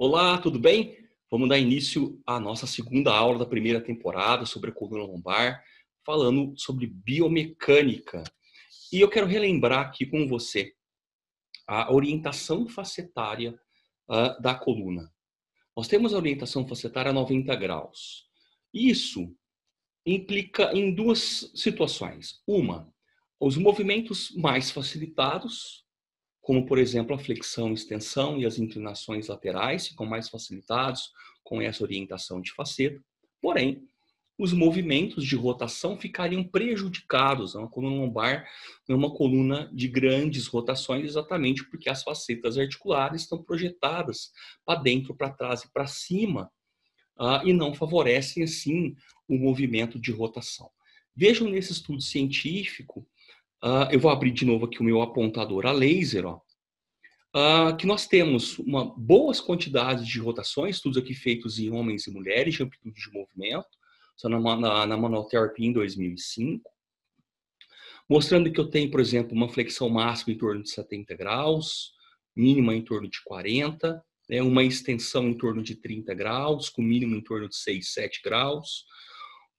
Olá, tudo bem? Vamos dar início à nossa segunda aula da primeira temporada sobre a coluna lombar, falando sobre biomecânica. E eu quero relembrar aqui com você a orientação facetária uh, da coluna. Nós temos a orientação facetária a 90 graus. Isso implica em duas situações. Uma, os movimentos mais facilitados, como por exemplo a flexão, extensão e as inclinações laterais ficam mais facilitados com essa orientação de faceta. Porém, os movimentos de rotação ficariam prejudicados. A coluna lombar é uma coluna de grandes rotações, exatamente porque as facetas articulares estão projetadas para dentro, para trás e para cima, uh, e não favorecem, assim, o movimento de rotação. Vejam nesse estudo científico Uh, eu vou abrir de novo aqui o meu apontador a laser, ó, uh, que nós temos uma boas quantidades de rotações, estudos aqui feitos em homens e mulheres de amplitude de movimento, só na, na, na Manual Therapy em 2005, mostrando que eu tenho, por exemplo, uma flexão máxima em torno de 70 graus, mínima em torno de 40, né, uma extensão em torno de 30 graus, com mínimo em torno de 6, 7 graus,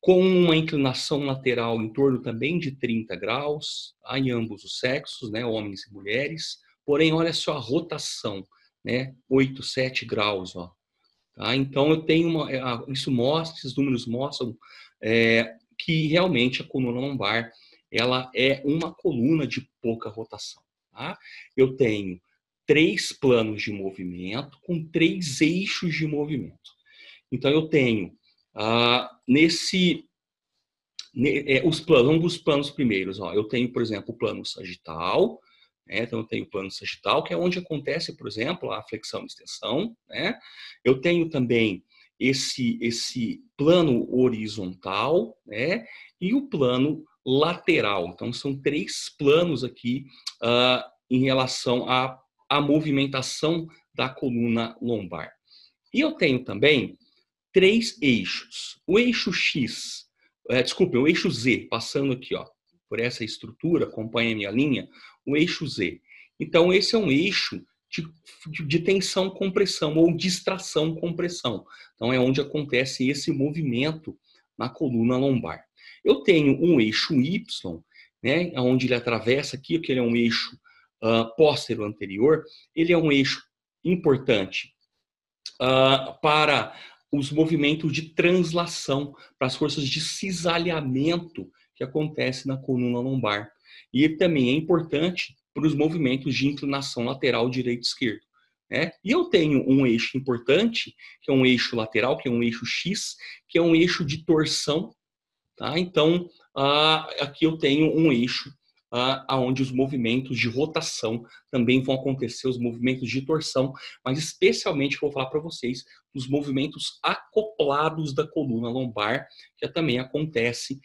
com uma inclinação lateral em torno também de 30 graus, tá? em ambos os sexos, né, homens e mulheres. Porém, olha só a rotação, né, 8, 7 graus, ó. Tá? Então, eu tenho uma, é, isso mostra, esses números mostram é, que realmente a coluna lombar, ela é uma coluna de pouca rotação. Tá? Eu tenho três planos de movimento com três eixos de movimento. Então, eu tenho ah, nesse, é, os planos, vamos dos planos primeiros. Ó, eu tenho, por exemplo, o plano sagital, né? então eu tenho o plano sagital, que é onde acontece, por exemplo, a flexão e extensão. Né? Eu tenho também esse, esse plano horizontal né? e o plano lateral. Então, são três planos aqui uh, em relação à, à movimentação da coluna lombar. E eu tenho também três eixos. O eixo X, é, desculpe, o eixo Z, passando aqui, ó, por essa estrutura, acompanha a minha linha, o eixo Z. Então, esse é um eixo de, de, de tensão compressão ou distração compressão. Então, é onde acontece esse movimento na coluna lombar. Eu tenho um eixo Y, né, onde ele atravessa aqui, que ele é um eixo uh, póstero anterior, ele é um eixo importante uh, para os movimentos de translação, para as forças de cisalhamento que acontece na coluna lombar. E também é importante para os movimentos de inclinação lateral direito esquerdo. Né? E eu tenho um eixo importante, que é um eixo lateral, que é um eixo X, que é um eixo de torção. Tá? Então, uh, aqui eu tenho um eixo uh, aonde os movimentos de rotação também vão acontecer, os movimentos de torção, mas especialmente eu vou falar para vocês os movimentos acoplados da coluna lombar, que também acontece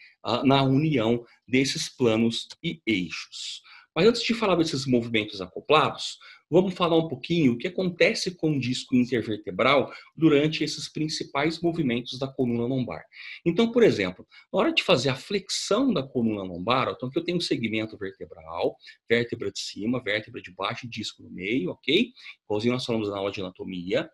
na união desses planos e eixos. Mas antes de falar desses movimentos acoplados, vamos falar um pouquinho o que acontece com o disco intervertebral durante esses principais movimentos da coluna lombar. Então, por exemplo, na hora de fazer a flexão da coluna lombar, então que eu tenho um segmento vertebral, vértebra de cima, vértebra de baixo disco no meio, ok? Igualzinho nós falamos na aula de anatomia.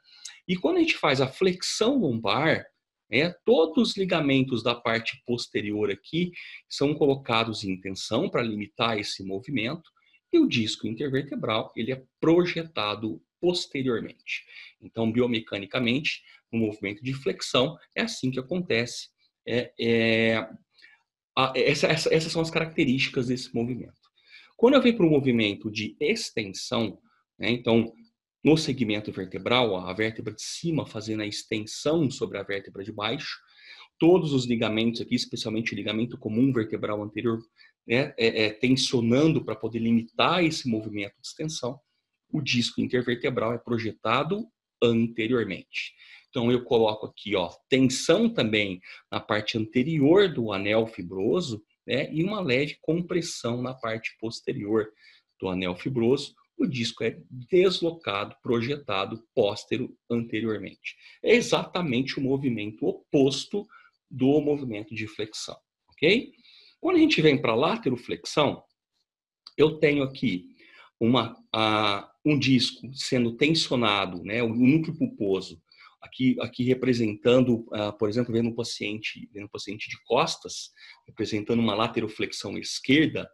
E quando a gente faz a flexão lombar, é, todos os ligamentos da parte posterior aqui são colocados em tensão para limitar esse movimento e o disco intervertebral ele é projetado posteriormente. Então, biomecanicamente, no movimento de flexão, é assim que acontece. É, é, a, essa, essa, essas são as características desse movimento. Quando eu venho para o movimento de extensão, né, então, no segmento vertebral, a vértebra de cima fazendo a extensão sobre a vértebra de baixo, todos os ligamentos aqui, especialmente o ligamento comum vertebral anterior, né, é, é, tensionando para poder limitar esse movimento de extensão, o disco intervertebral é projetado anteriormente. Então eu coloco aqui, ó, tensão também na parte anterior do anel fibroso, né, e uma leve compressão na parte posterior do anel fibroso. O disco é deslocado, projetado póstero anteriormente. É exatamente o movimento oposto do movimento de flexão, ok? Quando a gente vem para lateroflexão, eu tenho aqui uma, a, um disco sendo tensionado, né, o núcleo pulposo, aqui, aqui representando, uh, por exemplo, vendo um paciente, vendo um paciente de costas, representando uma lateroflexão esquerda,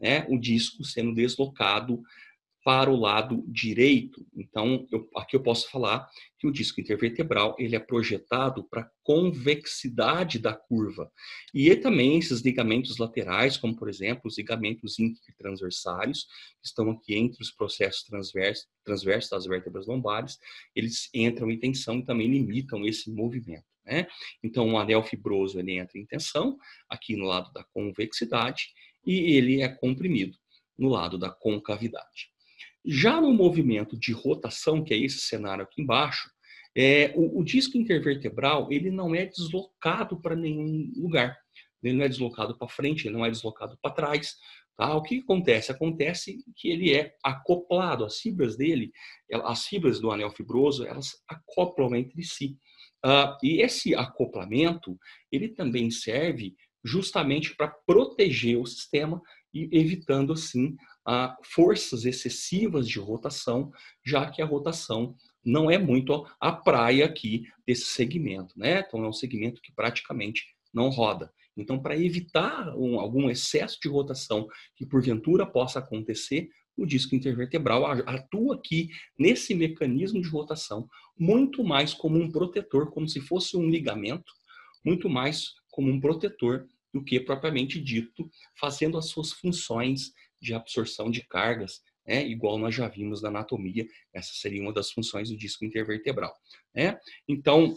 né, o disco sendo deslocado para o lado direito. Então, eu, aqui eu posso falar que o disco intervertebral ele é projetado para convexidade da curva. E também esses ligamentos laterais, como por exemplo os ligamentos transversários, que estão aqui entre os processos transversos, transversos das vértebras lombares, eles entram em tensão e também limitam esse movimento. Né? Então, o anel fibroso ele entra em tensão aqui no lado da convexidade e ele é comprimido no lado da concavidade. Já no movimento de rotação, que é esse cenário aqui embaixo, é, o, o disco intervertebral ele não é deslocado para nenhum lugar. Ele não é deslocado para frente, ele não é deslocado para trás. Tá? O que acontece? Acontece que ele é acoplado, as fibras dele, as fibras do anel fibroso, elas acoplam entre si. Uh, e esse acoplamento, ele também serve justamente para proteger o sistema e evitando assim a forças excessivas de rotação, já que a rotação não é muito a praia aqui desse segmento, né? Então é um segmento que praticamente não roda. Então, para evitar um, algum excesso de rotação que porventura possa acontecer, o disco intervertebral atua aqui nesse mecanismo de rotação muito mais como um protetor, como se fosse um ligamento, muito mais como um protetor do que propriamente dito, fazendo as suas funções de absorção de cargas, né, igual nós já vimos na anatomia, essa seria uma das funções do disco intervertebral. Né? Então,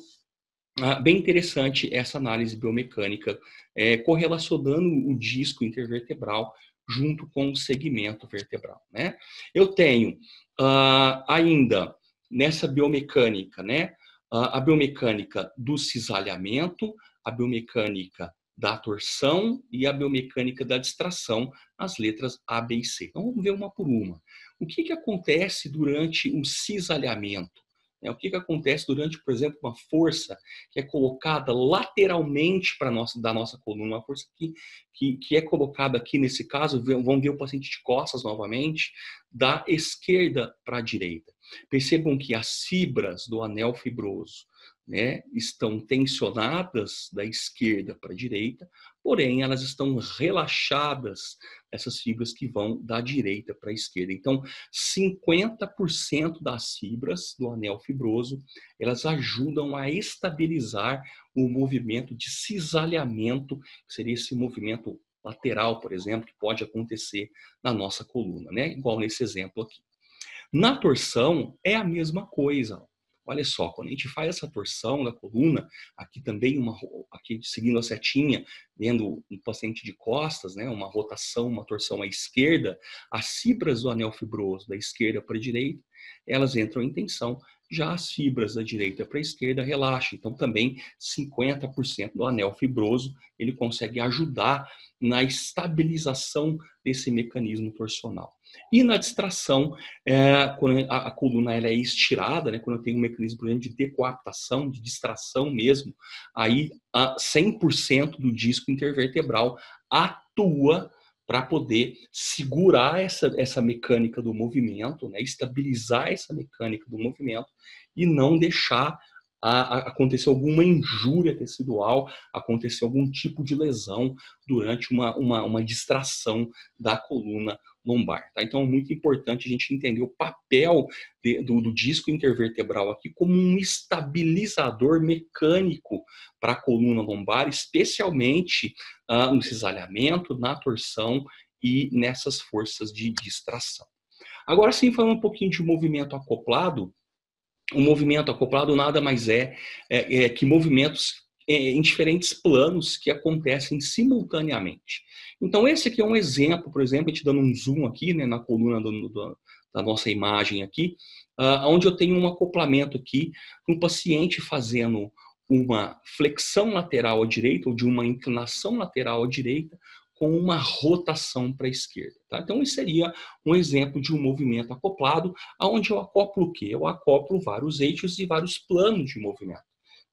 ah, bem interessante essa análise biomecânica, é, correlacionando o disco intervertebral junto com o segmento vertebral. Né? Eu tenho uh, ainda nessa biomecânica, né, uh, a biomecânica do cisalhamento, a biomecânica da torção e a biomecânica da distração, as letras A, B e C. Então vamos ver uma por uma. O que, que acontece durante o cisalhamento? É, o que, que acontece durante, por exemplo, uma força que é colocada lateralmente para nossa, da nossa coluna, uma força que, que, que é colocada aqui nesse caso, vamos ver o paciente de costas novamente, da esquerda para a direita. Percebam que as fibras do anel fibroso né, estão tensionadas da esquerda para a direita, porém elas estão relaxadas, essas fibras que vão da direita para a esquerda. Então, 50% das fibras do anel fibroso, elas ajudam a estabilizar o movimento de cisalhamento, que seria esse movimento lateral, por exemplo, que pode acontecer na nossa coluna, né? Igual nesse exemplo aqui. Na torção é a mesma coisa. Olha só, quando a gente faz essa torção da coluna, aqui também uma aqui seguindo a setinha, vendo um paciente de costas, né, uma rotação, uma torção à esquerda, as fibras do anel fibroso da esquerda para a direita, elas entram em tensão, já as fibras da direita para a esquerda relaxam. Então também 50% do anel fibroso, ele consegue ajudar na estabilização desse mecanismo torsional. E na distração, é, quando a, a, coluna ela é estirada, né, quando eu tenho um mecanismo de decoaptação, de distração mesmo, aí a 100% do disco intervertebral atua para poder segurar essa, essa mecânica do movimento, né, estabilizar essa mecânica do movimento e não deixar a, a acontecer alguma injúria tecidual, acontecer algum tipo de lesão durante uma, uma, uma distração da coluna lombar. Tá? Então é muito importante a gente entender o papel de, do, do, disco intervertebral aqui como um estabilizador mecânico para a coluna lombar, especialmente uh, no cisalhamento, na torção e nessas forças de distração. Agora sim, falando um pouquinho de movimento acoplado, o movimento acoplado nada mais é, é, é que movimentos é, em diferentes planos que acontecem simultaneamente. Então, esse aqui é um exemplo, por exemplo, gente dando um zoom aqui né, na coluna do, do, da nossa imagem aqui, uh, onde eu tenho um acoplamento aqui, um paciente fazendo uma flexão lateral à direita ou de uma inclinação lateral à direita com uma rotação para a esquerda. Tá? Então, isso seria um exemplo de um movimento acoplado, onde eu acoplo o quê? Eu acoplo vários eixos e vários planos de movimento.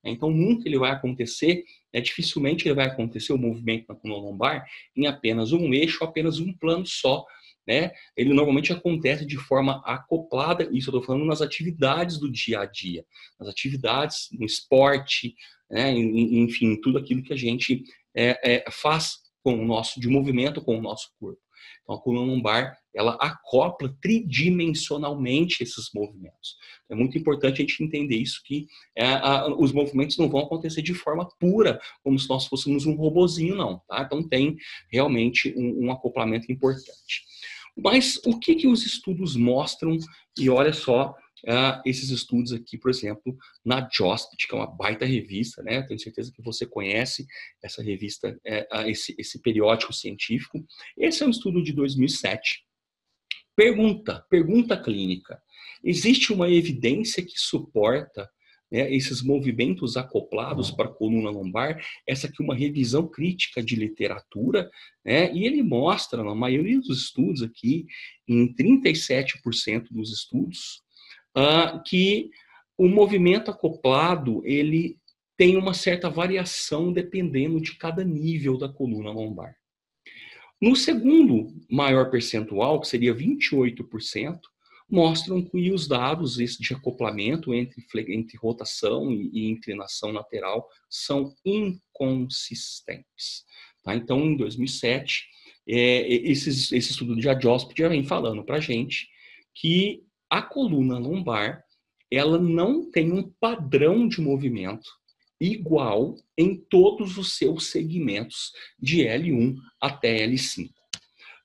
Então, nunca ele vai acontecer, né, dificilmente ele vai acontecer o movimento na coluna lombar em apenas um eixo, apenas um plano só, né? Ele normalmente acontece de forma acoplada, isso eu estou falando nas atividades do dia a dia, nas atividades no esporte, né? enfim, tudo aquilo que a gente é, é, faz com o nosso de movimento com o nosso corpo. Então, a coluna lombar, ela acopla tridimensionalmente esses movimentos. É muito importante a gente entender isso, que é, a, os movimentos não vão acontecer de forma pura, como se nós fôssemos um robozinho, não. Tá? Então, tem realmente um, um acoplamento importante. Mas o que, que os estudos mostram? E olha só, uh, esses estudos aqui, por exemplo, na JOSPT, que é uma baita revista, né? Tenho certeza que você conhece essa revista, uh, esse, esse periódico científico. Esse é um estudo de 2007. Pergunta, pergunta clínica. Existe uma evidência que suporta né, esses movimentos acoplados para a coluna lombar, essa aqui é uma revisão crítica de literatura, né, e ele mostra, na maioria dos estudos aqui, em 37% dos estudos, uh, que o movimento acoplado ele tem uma certa variação dependendo de cada nível da coluna lombar. No segundo maior percentual, que seria 28%, mostram que os dados de acoplamento entre, entre rotação e, e inclinação lateral são inconsistentes. Tá? Então, em 2007, é, esses, esse estudo de Adjosped já vem falando para a gente que a coluna lombar ela não tem um padrão de movimento igual em todos os seus segmentos de L1 até L5. Uh,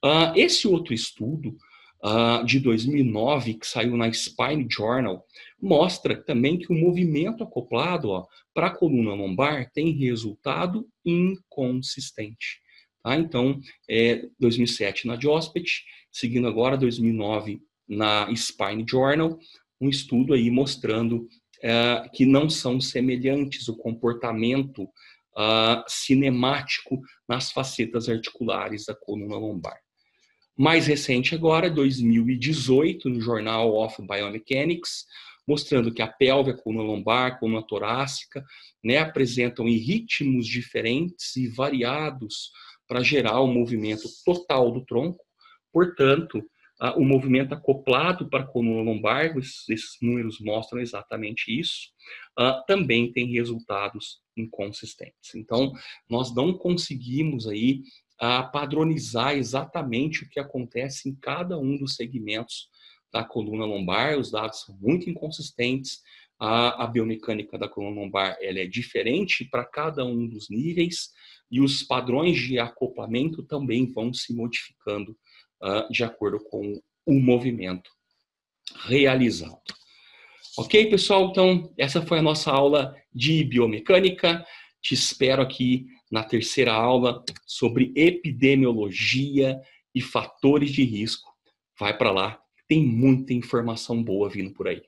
ah, esse outro estudo uh, de 2009 que saiu na Spine Journal mostra também que o movimento acoplado para a coluna lombar tem resultado inconsistente. Tá? Então, é, 2007 na Diospet, seguindo agora 2009 na Spine Journal, um estudo aí mostrando uh, que não são semelhantes o comportamento uh, cinemático nas facetas articulares da coluna lombar. Mais recente agora, 2018, no Journal of Biomechanics, mostrando que a pelve, a coluna lombar, a coluna torácica, né, apresentam ritmos diferentes e variados para gerar o movimento total do tronco. Portanto, ah, o movimento acoplado para a coluna lombar, esses, números mostram exatamente isso, ah, também tem resultados inconsistentes. Então, nós não conseguimos aí ah, padronizar exatamente o que acontece em cada um dos segmentos da coluna lombar, os dados são muito inconsistentes, a, biomecânica da coluna lombar ela é diferente para cada um dos níveis e os padrões de acoplamento também vão se modificando de acordo com o movimento realizado. Ok, pessoal? Então, essa foi a nossa aula de biomecânica. Te espero aqui na terceira aula sobre epidemiologia e fatores de risco. Vai para lá, tem muita informação boa vindo por aí.